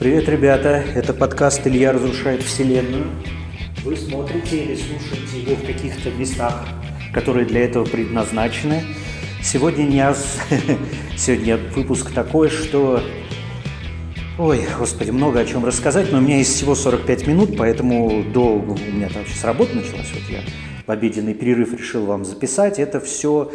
Привет, ребята! Это подкаст «Илья разрушает вселенную». Вы смотрите или слушаете его в каких-то местах, которые для этого предназначены. Сегодня, не... Сегодня выпуск такой, что... Ой, господи, много о чем рассказать, но у меня есть всего 45 минут, поэтому до... У меня там сейчас работа началась, вот я в обеденный перерыв решил вам записать. Это все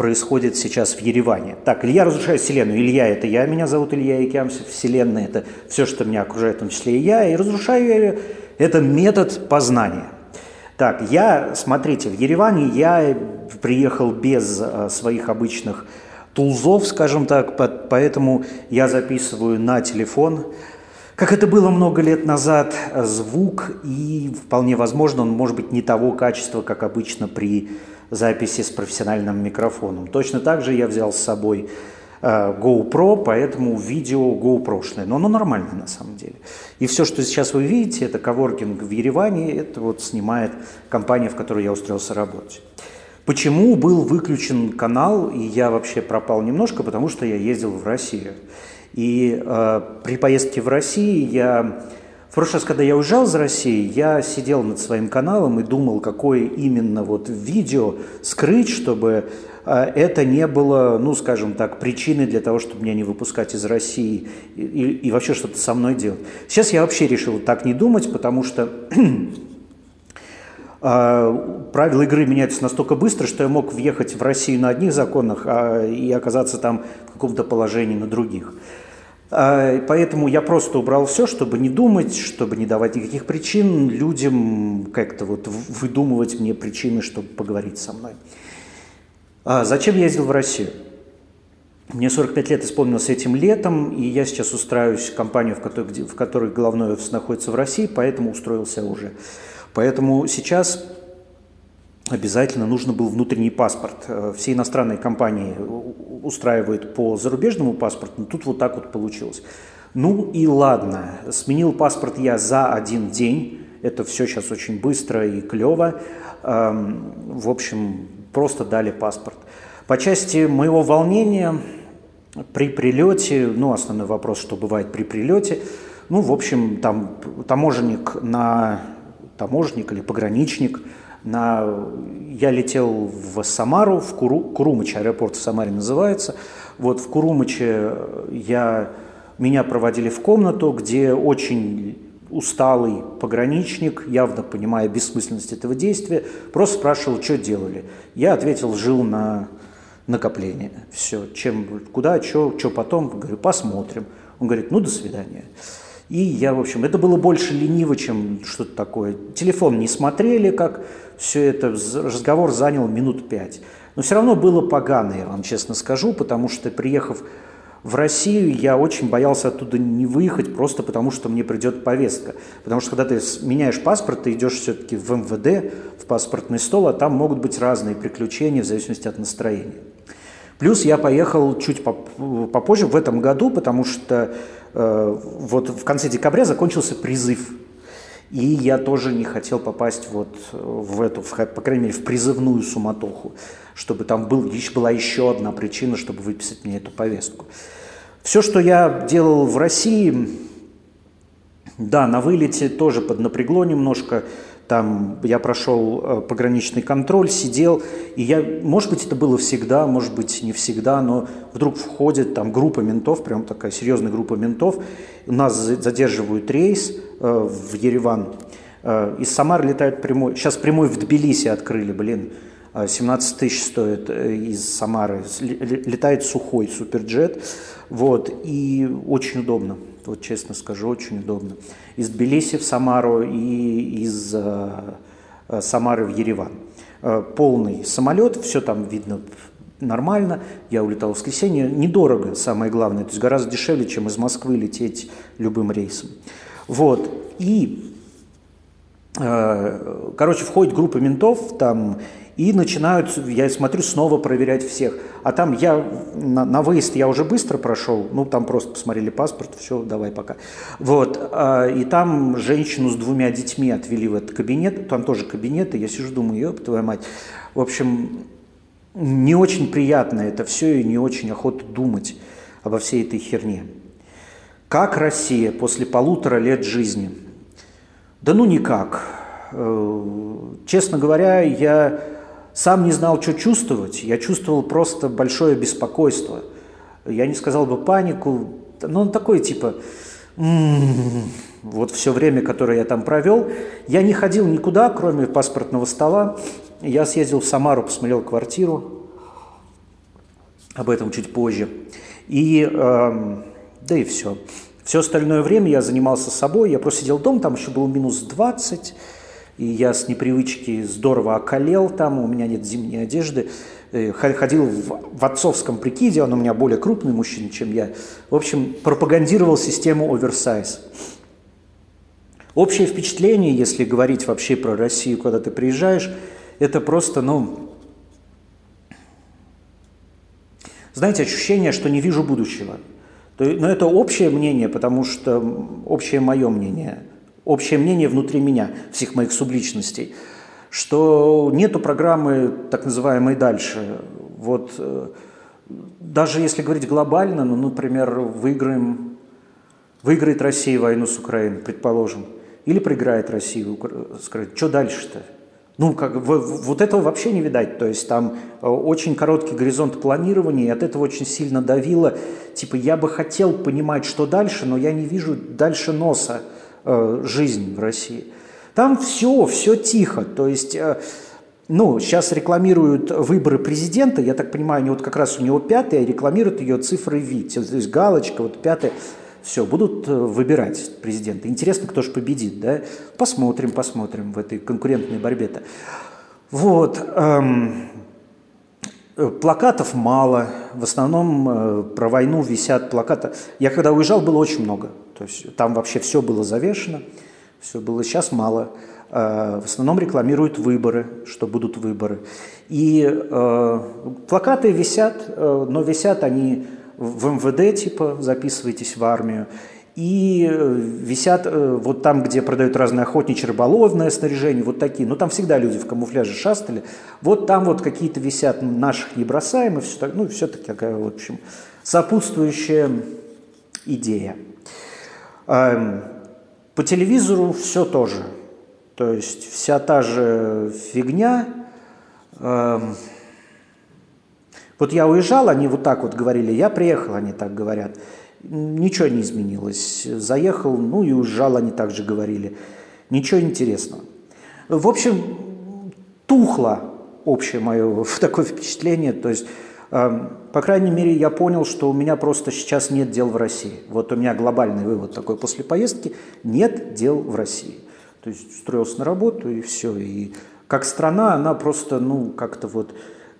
происходит сейчас в Ереване. Так, Илья разрушает Вселенную. Илья – это я, меня зовут Илья Икямсов. Вселенная – это все, что меня окружает, в том числе и я. И разрушаю я это метод познания. Так, я, смотрите, в Ереване я приехал без а, своих обычных тулзов, скажем так, поэтому я записываю на телефон. Как это было много лет назад, звук, и вполне возможно, он может быть не того качества, как обычно при записи с профессиональным микрофоном. Точно так же я взял с собой э, GoPro, поэтому видео GoPro-шное, но оно нормальное на самом деле. И все, что сейчас вы видите, это коворкинг в Ереване, это вот снимает компания, в которой я устроился работать. Почему был выключен канал, и я вообще пропал немножко, потому что я ездил в Россию. И э, при поездке в Россию я в прошлый раз, когда я уезжал из России, я сидел над своим каналом и думал, какое именно вот видео скрыть, чтобы а, это не было, ну, скажем так, причиной для того, чтобы меня не выпускать из России и, и вообще что-то со мной делать. Сейчас я вообще решил так не думать, потому что а, правила игры меняются настолько быстро, что я мог въехать в Россию на одних законах а, и оказаться там в каком-то положении на других. А, поэтому я просто убрал все, чтобы не думать, чтобы не давать никаких причин людям как-то вот выдумывать мне причины, чтобы поговорить со мной. А зачем я ездил в Россию? Мне 45 лет исполнилось этим летом, и я сейчас устраиваюсь в компанию, в которой, в которой головной офис находится в России, поэтому устроился уже. Поэтому сейчас обязательно нужно был внутренний паспорт. Э, все иностранные компании устраивают по зарубежному паспорту, но тут вот так вот получилось. Ну и ладно, сменил паспорт я за один день, это все сейчас очень быстро и клево. Эм, в общем, просто дали паспорт. По части моего волнения при прилете, ну основной вопрос, что бывает при прилете, ну в общем там таможенник на таможенник или пограничник – на... Я летел в Самару, в Куру... Курумыч, аэропорт в Самаре называется. Вот в Курумыче я... меня проводили в комнату, где очень усталый пограничник, явно понимая бессмысленность этого действия, просто спрашивал, что делали. Я ответил, жил на накопление. Все, чем, куда, что, что потом, говорю, посмотрим. Он говорит, ну, до свидания. И я, в общем, это было больше лениво, чем что-то такое. Телефон не смотрели, как все это, разговор занял минут пять. Но все равно было погано, я вам честно скажу, потому что, приехав в Россию, я очень боялся оттуда не выехать, просто потому что мне придет повестка. Потому что когда ты меняешь паспорт, ты идешь все-таки в МВД, в паспортный стол, а там могут быть разные приключения в зависимости от настроения. Плюс я поехал чуть попозже, в этом году, потому что вот в конце декабря закончился призыв и я тоже не хотел попасть вот в эту, в, по крайней мере, в призывную суматоху, чтобы там был, была еще одна причина, чтобы выписать мне эту повестку. Все, что я делал в России, да, на вылете тоже поднапрягло немножко. Там я прошел э, пограничный контроль, сидел, и я, может быть, это было всегда, может быть, не всегда, но вдруг входит там группа ментов, прям такая серьезная группа ментов, нас задерживают рейс э, в Ереван, э, из Самары летают прямой, сейчас прямой в Тбилиси открыли, блин, 17 тысяч стоит из Самары, летает сухой суперджет, вот, и очень удобно вот честно скажу, очень удобно. Из Тбилиси в Самару и из э, э, Самары в Ереван. Э, полный самолет, все там видно нормально. Я улетал в воскресенье. Недорого, самое главное. То есть гораздо дешевле, чем из Москвы лететь любым рейсом. Вот. И, короче, входит группа ментов, там и начинают, я смотрю, снова проверять всех. А там я, на, на выезд я уже быстро прошел, ну там просто посмотрели паспорт, все, давай пока. Вот, а, и там женщину с двумя детьми отвели в этот кабинет, там тоже кабинет, и я сижу, думаю, ёб твою мать. В общем, не очень приятно это все, и не очень охота думать обо всей этой херне. Как Россия после полутора лет жизни? Да ну никак. Э, честно говоря, я сам не знал, что чувствовать. Я чувствовал просто большое беспокойство. Я не сказал бы панику, но он такой типа, вот все время, которое я там провел, я не ходил никуда, кроме паспортного стола. Я съездил в Самару, посмотрел квартиру, об этом чуть позже. И, э, да и все. Все остальное время я занимался собой, я просто сидел дома, там еще был минус 20, и я с непривычки здорово околел там, у меня нет зимней одежды, э, ходил в, в отцовском прикиде, он у меня более крупный мужчина, чем я. В общем, пропагандировал систему оверсайз. Общее впечатление, если говорить вообще про Россию, когда ты приезжаешь, это просто, ну, знаете, ощущение, что не вижу будущего. Но это общее мнение, потому что общее мое мнение, общее мнение внутри меня, всех моих субличностей, что нету программы так называемой «дальше». Вот э, даже если говорить глобально, ну, например, выиграем, выиграет Россия войну с Украиной, предположим – или проиграет Россию, скажет, что дальше-то? Ну, как, вот этого вообще не видать. То есть там э, очень короткий горизонт планирования, и от этого очень сильно давило. Типа, я бы хотел понимать, что дальше, но я не вижу дальше носа э, жизнь в России. Там все, все тихо. То есть, э, ну, сейчас рекламируют выборы президента, я так понимаю, они вот как раз у него пятая, рекламируют ее цифрой ВИД. То есть галочка, вот пятая. Все, будут э, выбирать президента. Интересно, кто же победит, да? Посмотрим, посмотрим в этой конкурентной борьбе-то. Вот. Эм, плакатов мало. В основном э, про войну висят плакаты. Я когда уезжал, было очень много. То есть там вообще все было завешено. Все было сейчас мало. Э, в основном рекламируют выборы, что будут выборы. И э, плакаты висят, э, но висят они в МВД, типа, записывайтесь в армию, и э, висят э, вот там, где продают разное охотничье рыболовное снаряжение, вот такие. Ну, там всегда люди в камуфляже шастали. Вот там вот какие-то висят, наших не бросаем, и все так, ну, все-таки такая, в общем, сопутствующая идея. Эм, по телевизору все тоже. То есть вся та же фигня. Эм, вот я уезжал, они вот так вот говорили, я приехал, они так говорят. Ничего не изменилось. Заехал, ну и уезжал, они так же говорили. Ничего интересного. В общем, тухло общее мое такое впечатление. То есть, по крайней мере, я понял, что у меня просто сейчас нет дел в России. Вот у меня глобальный вывод такой после поездки – нет дел в России. То есть устроился на работу и все. И как страна, она просто, ну, как-то вот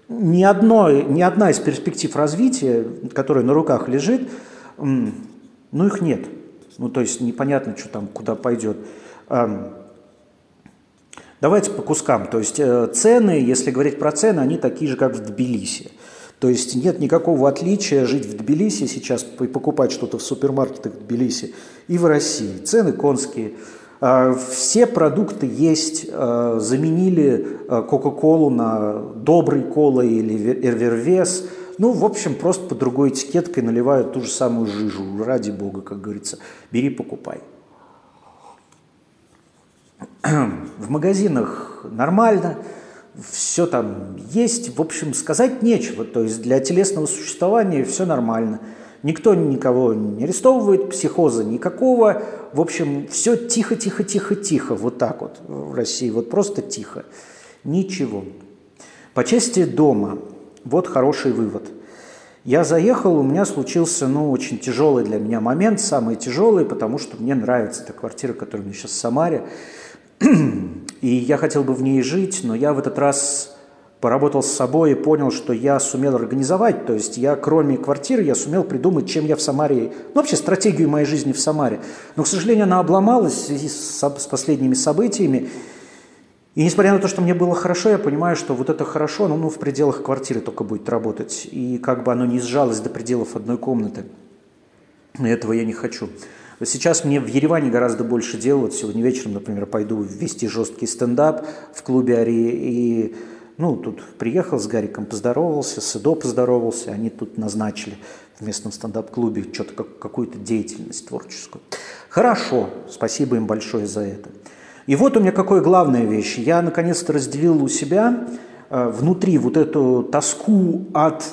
ни, одно, ни одна из перспектив развития, которая на руках лежит, ну их нет. Ну то есть непонятно, что там, куда пойдет. Давайте по кускам. То есть э, цены, если говорить про цены, они такие же, как в Тбилиси. То есть нет никакого отличия жить в Тбилиси сейчас и покупать что-то в супермаркетах Тбилиси и в России. Цены конские – а, все продукты есть, а, заменили а, Кока-Колу на добрый кола или Эрвервес. Ну, в общем, просто по другой этикеткой наливают ту же самую жижу. Ради бога, как говорится, бери, покупай. В магазинах нормально, все там есть. В общем, сказать нечего. То есть для телесного существования все нормально. Никто никого не арестовывает, психоза никакого. В общем, все тихо-тихо-тихо-тихо, вот так вот в России, вот просто тихо. Ничего. По части дома, вот хороший вывод. Я заехал, у меня случился, ну, очень тяжелый для меня момент, самый тяжелый, потому что мне нравится эта квартира, которая у меня сейчас в Самаре. И я хотел бы в ней жить, но я в этот раз поработал с собой и понял, что я сумел организовать, то есть я кроме квартиры, я сумел придумать, чем я в Самаре, ну вообще стратегию моей жизни в Самаре. Но, к сожалению, она обломалась с, с последними событиями. И несмотря на то, что мне было хорошо, я понимаю, что вот это хорошо, но ну, в пределах квартиры только будет работать. И как бы оно не сжалось до пределов одной комнаты. Этого я не хочу. Сейчас мне в Ереване гораздо больше дел. Вот сегодня вечером, например, пойду вести жесткий стендап в клубе Ари. И Ну, тут приехал с Гариком, поздоровался, с Эдо поздоровался, они тут назначили в местном стендап-клубе что-то, как, какую-то деятельность творческую. Хорошо, спасибо им большое за это. И вот у меня какая главная вещь. Я наконец-то разделил у себя э, внутри вот эту тоску от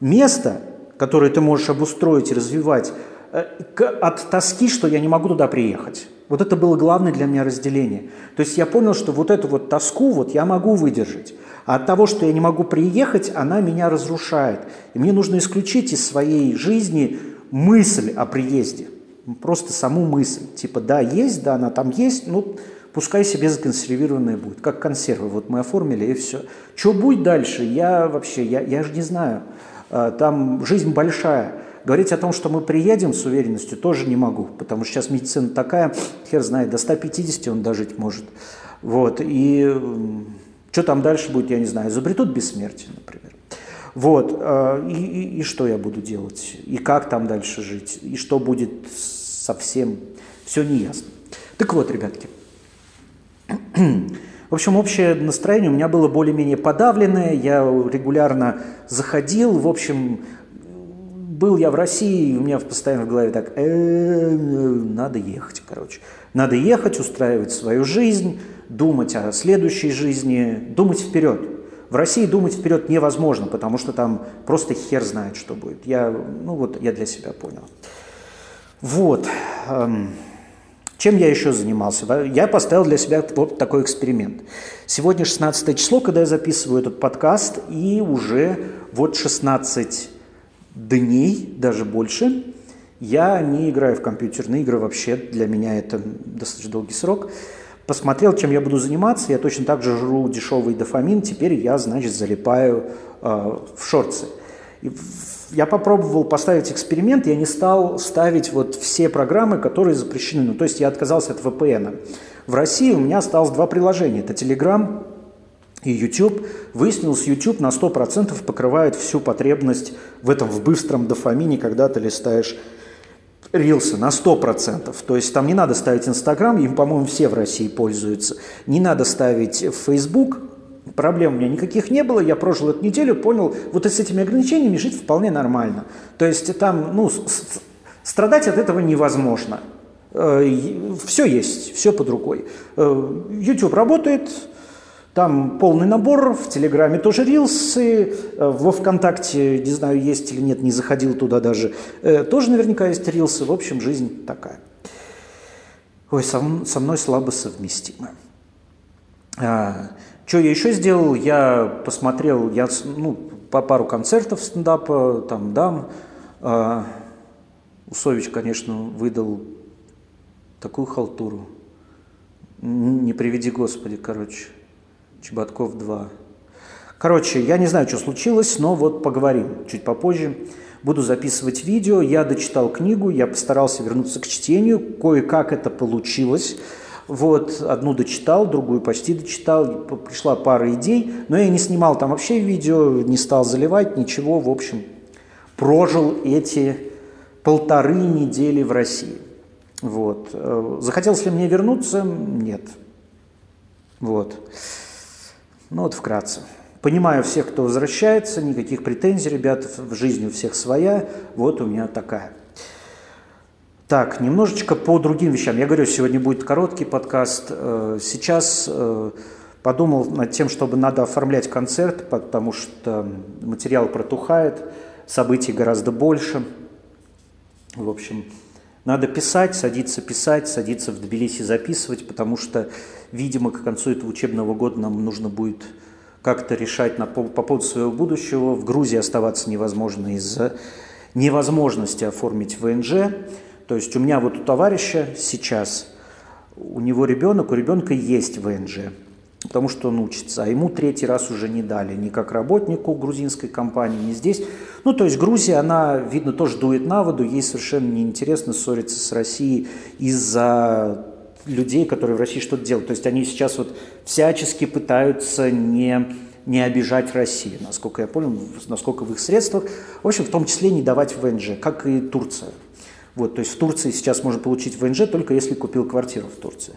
места, которое ты можешь обустроить и развивать, от тоски, что я не могу туда приехать. Вот это было главное для меня разделение. То есть я понял, что вот эту вот тоску вот я могу выдержать. А от того, что я не могу приехать, она меня разрушает. И мне нужно исключить из своей жизни мысль о приезде. Просто саму мысль. Типа, да, есть, да, она там есть, ну, пускай себе законсервированная будет. Как консервы. Вот мы оформили, и все. Что будет дальше? Я вообще, я, я же не знаю. А, там жизнь большая. Говорить о том, что мы приедем с уверенностью, тоже не могу, потому что сейчас медицина такая, хер знает, до 150 он дожить может. Вот, и что там дальше будет, я не знаю, изобретут бессмертие, например. Вот, э, и, и, и что я буду делать, и как там дальше жить, и что будет совсем, все неясно. Так вот, ребятки, в общем, общее настроение у меня было более-менее подавленное, я регулярно заходил, в общем, был я в России, у меня постоянно в голове так, «Э, надо ехать, короче. Надо ехать, устраивать свою жизнь, думать о следующей жизни, думать вперед. В России думать вперед невозможно, потому что там просто хер знает, что будет. Я, ну вот, я для себя понял. Вот. Эм, чем я еще занимался? Я поставил для себя вот такой эксперимент. Сегодня 16 число, когда я записываю этот подкаст, и уже вот 16 дней, даже больше, я не играю в компьютерные игры вообще. Для меня это достаточно долгий срок посмотрел, чем я буду заниматься, я точно так же жру дешевый дофамин, теперь я, значит, залипаю э, в шорты. Я попробовал поставить эксперимент, я не стал ставить вот все программы, которые запрещены. Ну, то есть я отказался от VPN. В России у меня осталось два приложения. Это Telegram и YouTube. Выяснилось, YouTube на 100% покрывает всю потребность в этом в быстром дофамине, когда ты листаешь рилсы на 100%. То есть там не надо ставить Инстаграм, им, по-моему, все в России пользуются. Не надо ставить Facebook, проблем у меня никаких не было, я прожил эту неделю, понял, вот с этими ограничениями жить вполне нормально. То есть там, ну, страдать от этого невозможно. Э, все есть, все под рукой. Э, YouTube работает, там полный набор, в Телеграме тоже рилсы, э, во Вконтакте, не знаю, есть или нет, не заходил туда даже, э, тоже наверняка есть рилсы. В общем, жизнь такая. Ой, со, со мной слабо совместимо. А, что я еще сделал? Я посмотрел, я ну, по пару концертов стендапа там дам. А, Усович, конечно, выдал такую халтуру. Не приведи Господи, короче. Чеботков 2. Короче, я не знаю, что случилось, но вот поговорим чуть попозже. Буду записывать видео. Я дочитал книгу, я постарался вернуться к чтению. Кое-как это получилось. Вот, одну дочитал, другую почти дочитал. Пришла пара идей, но я не снимал там вообще видео, не стал заливать, ничего. В общем, прожил эти полторы недели в России. Вот. Э, захотелось ли мне вернуться? Нет. Вот. Ну вот вкратце. Понимаю всех, кто возвращается, никаких претензий, ребята, в жизни у всех своя, вот у меня такая. Так, немножечко по другим вещам. Я говорю, сегодня будет короткий подкаст. Э, сейчас э, подумал над тем, чтобы надо оформлять концерт, потому что материал протухает, событий гораздо больше. В общем, надо писать, садиться писать, садиться в Тбилиси записывать, потому что, видимо, к концу этого учебного года нам нужно будет как-то решать на, по, по поводу своего будущего. В Грузии оставаться невозможно из-за невозможности оформить ВНЖ. То есть у меня вот у товарища сейчас, у него ребенок, у ребенка есть ВНЖ потому что он учится, а ему третий раз уже не дали, ни как работнику грузинской компании, ни здесь. Ну, то есть Грузия, она, видно, тоже дует на воду, ей совершенно неинтересно ссориться с Россией из-за людей, которые в России что-то делают. То есть они сейчас вот всячески пытаются не, не обижать Россию, насколько я понял, насколько в их средствах. В общем, в том числе не давать ВНЖ, как и Турция. Вот, то есть в Турции сейчас можно получить ВНЖ только если купил квартиру в Турции.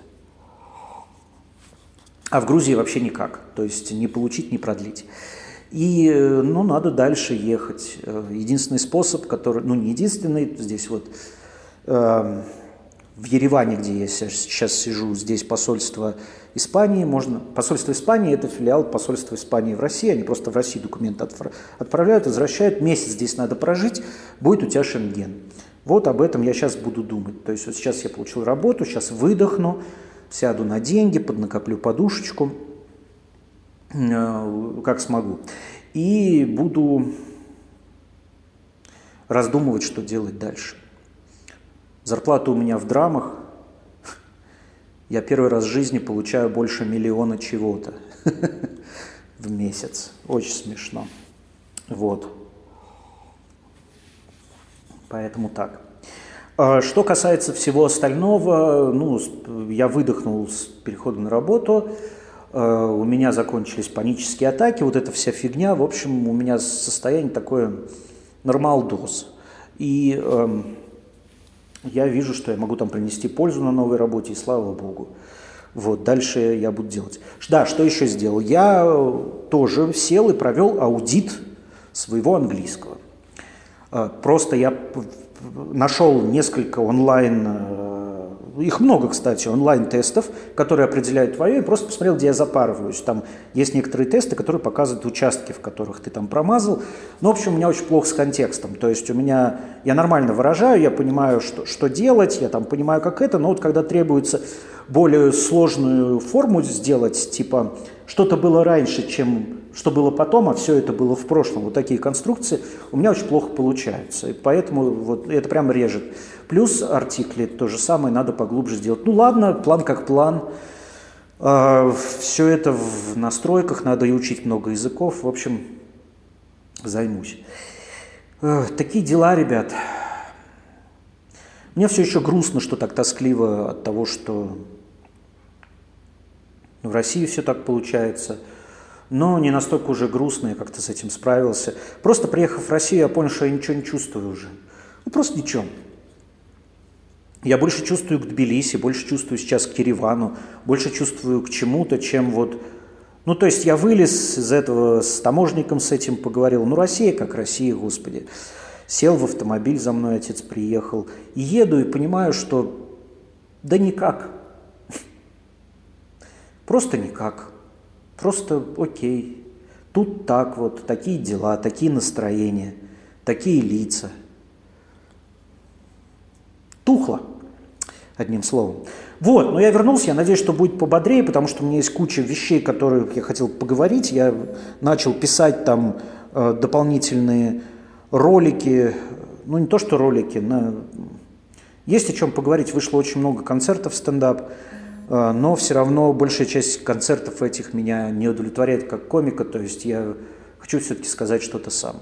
А в Грузии вообще никак. То есть не получить, не продлить. И, ну, надо дальше ехать. Единственный способ, который, ну, не единственный, здесь вот э, в Ереване, где я сейчас сижу, здесь посольство Испании, можно, посольство Испании – это филиал посольства Испании в России, они просто в России документы отправляют, возвращают, месяц здесь надо прожить, будет у тебя шенген. Вот об этом я сейчас буду думать. То есть вот сейчас я получил работу, сейчас выдохну, сяду на деньги, поднакоплю подушечку, э, как смогу. И буду раздумывать, что делать дальше. Зарплата у меня в драмах. Я первый раз в жизни получаю больше миллиона чего-то в месяц. Очень смешно. Вот. Поэтому так. А что касается всего остального, ну, я выдохнул с переходом на работу, а, у меня закончились панические атаки, вот эта вся фигня, в общем, у меня состояние такое нормал-доз. И э, я вижу, что я могу там принести пользу на новой работе, и слава богу. Вот, дальше я буду делать. Да, что еще сделал? Я тоже сел и провел аудит своего английского. А, просто я нашел несколько онлайн, э, их много, кстати, онлайн-тестов, которые определяют твое, и просто посмотрел, где я запарываюсь. Там есть некоторые тесты, которые показывают участки, в которых ты там промазал. Но, в общем, у меня очень плохо с контекстом. То есть у меня, я нормально выражаю, я понимаю, что, что делать, я там понимаю, как это, но вот когда требуется более сложную форму сделать, типа что-то было раньше, чем что было потом, а все это было в прошлом. Вот такие конструкции у меня очень плохо получаются. И поэтому вот это прям режет. Плюс артикли то же самое надо поглубже сделать. Ну ладно, план как план. А, все это в настройках, надо и учить много языков. В общем, займусь. Такие дела, ребят. Мне все еще грустно, что так тоскливо от того, что в России все так получается – но не настолько уже грустно, я как-то с этим справился. Просто приехав в Россию, я понял, что я ничего не чувствую уже. Ну, просто ничего. Я больше чувствую к Тбилиси, больше чувствую сейчас к Еревану, больше чувствую к чему-то, чем вот... Ну, то есть я вылез из этого, с таможником с этим поговорил. Ну, Россия как Россия, Господи. Сел в автомобиль, за мной отец приехал. И еду, и понимаю, что да никак. Просто никак. Просто окей. Тут так вот, такие дела, такие настроения, такие лица. Тухло, одним словом. Вот, но я вернулся, я надеюсь, что будет пободрее, потому что у меня есть куча вещей, которые я хотел поговорить. Я начал писать там э, дополнительные ролики, ну не то что ролики, на... есть о чем поговорить. Вышло очень много концертов стендап. А, но все равно большая часть концертов этих меня не удовлетворяет как комика, то есть я хочу все-таки сказать что-то сам.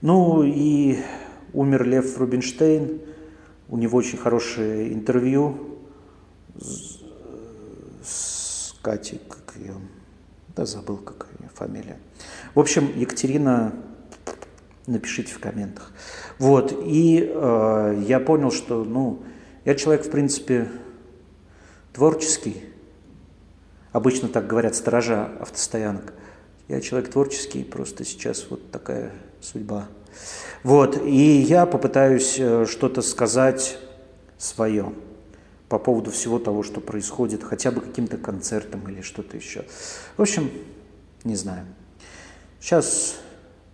Ну и умер Лев Рубинштейн, у него очень хорошее интервью с, с Катей, как ее, да забыл, как ее фамилия. В общем, Екатерина, напишите в комментах. Вот, и э, я понял, что, ну, я человек, в принципе, творческий. Обычно так говорят сторожа автостоянок. Я человек творческий, просто сейчас вот такая судьба. Вот, и я попытаюсь э, что-то сказать свое по поводу всего того, что происходит, хотя бы каким-то концертом или что-то еще. В общем, не знаю. Сейчас,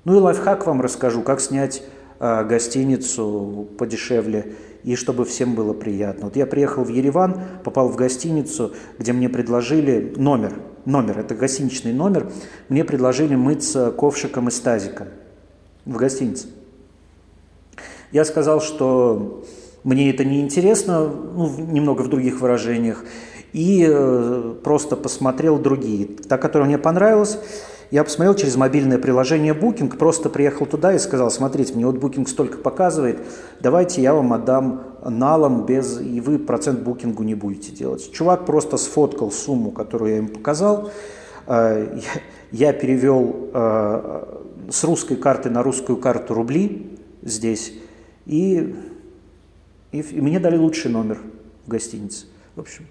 ну и лайфхак вам расскажу, как снять гостиницу подешевле и чтобы всем было приятно. Вот я приехал в Ереван, попал в гостиницу, где мне предложили номер, номер, это гостиничный номер, мне предложили мыться ковшиком из тазика в гостинице. Я сказал, что мне это не интересно, ну, немного в других выражениях, и э, просто посмотрел другие. Та, которая мне понравилась, я посмотрел через мобильное приложение Booking, просто приехал туда и сказал, смотрите, мне вот Booking столько показывает, давайте я вам отдам налом без, и вы процент букингу не будете делать. Чувак просто сфоткал сумму, которую я им показал, э, я перевел э, с русской карты на русскую карту рубли здесь, и, и, и мне дали лучший номер в гостинице. В общем,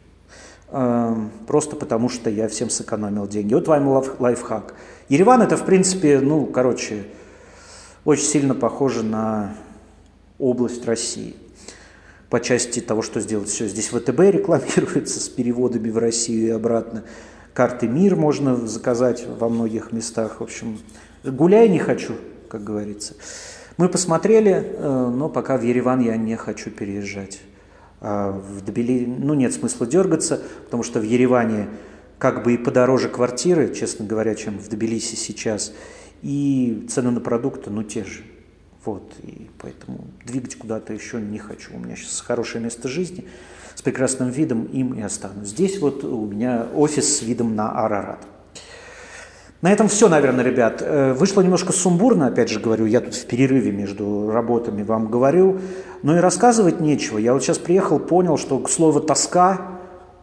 просто потому что я всем сэкономил деньги. Вот вам лайфхак. Ереван это, в принципе, ну, короче, очень сильно похоже на область России по части того, что сделать все. Здесь ВТБ рекламируется с переводами в Россию и обратно. Карты МИР можно заказать во многих местах. В общем, гуляй не хочу, как говорится. Мы посмотрели, э, но пока в Ереван я не хочу переезжать. А в Тбили, ну, нет смысла дергаться, потому что в Ереване как бы и подороже квартиры, честно говоря, чем в Тбилиси сейчас, и цены на продукты, ну, те же. Вот, и поэтому двигать куда-то еще не хочу. У меня сейчас хорошее место жизни с прекрасным видом, им и останусь. Здесь вот у меня офис с видом на Арарат. На этом все, наверное, ребят. Э, вышло немножко сумбурно, опять же говорю, я тут в перерыве между работами вам говорю, но и рассказывать нечего. Я вот сейчас приехал, понял, что слово «тоска»,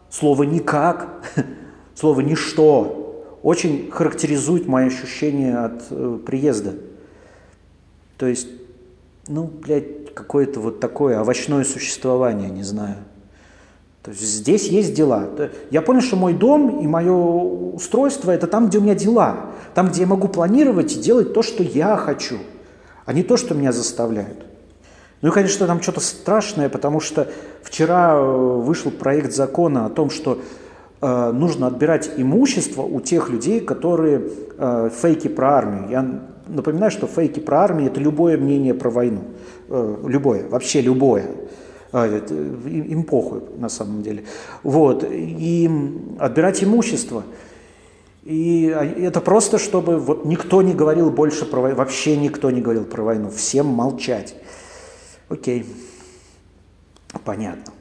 слово «никак», слово «ничто» очень характеризует мои ощущения от э, приезда. То есть, ну, блядь, какое-то вот такое овощное существование, не знаю – то есть здесь есть дела. Я понял, что мой дом и мое устройство – это там, где у меня дела. Там, где я могу планировать и делать то, что я хочу, а не то, что меня заставляют. Ну и, конечно, там что-то страшное, потому что вчера э, вышел проект закона о том, что э, нужно отбирать имущество у тех людей, которые э, фейки про армию. Я напоминаю, что фейки про армию – это любое мнение про войну. Э, любое, вообще любое. А, им похуй на самом деле. Вот. И отбирать имущество. И это просто, чтобы вот никто не говорил больше про войну, вообще никто не говорил про войну, всем молчать. Окей, понятно.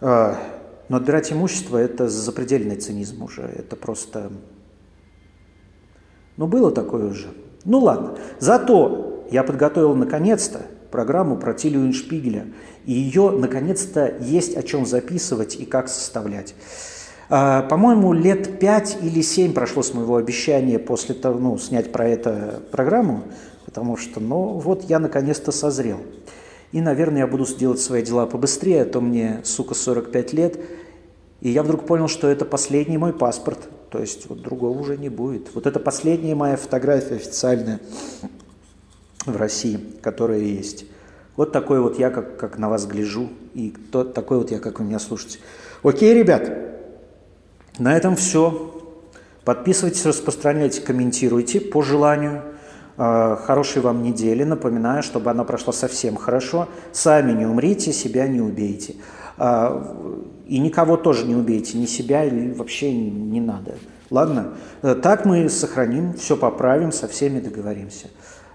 А, но отбирать имущество – это запредельный цинизм уже, это просто… Ну, было такое уже. Ну, ладно. Зато я подготовил наконец-то программу про Тилию Шпигеля. И ее, наконец-то, есть о чем записывать и как составлять. А, по-моему, лет пять или семь прошло с моего обещания после того, ну, снять про это программу, потому что, ну, вот я наконец-то созрел. И, наверное, я буду делать свои дела побыстрее, а то мне, сука, 45 лет. И я вдруг понял, что это последний мой паспорт. То есть вот другого уже не будет. Вот это последняя моя фотография официальная в России, которая есть. Вот такой вот я, как, как на вас гляжу, и тот, такой вот я, как вы меня слушаете. Окей, ребят, на этом все. Подписывайтесь, распространяйте, комментируйте по желанию. А, хорошей вам недели. Напоминаю, чтобы она прошла совсем хорошо. Сами не умрите, себя не убейте. А, и никого тоже не убейте, ни себя или вообще не надо. Ладно? Так мы сохраним, все поправим, со всеми договоримся.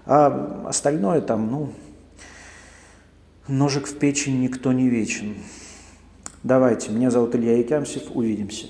А остальное там, ну, Ножик в печень никто не вечен. Давайте, меня зовут Илья Якямсев, увидимся.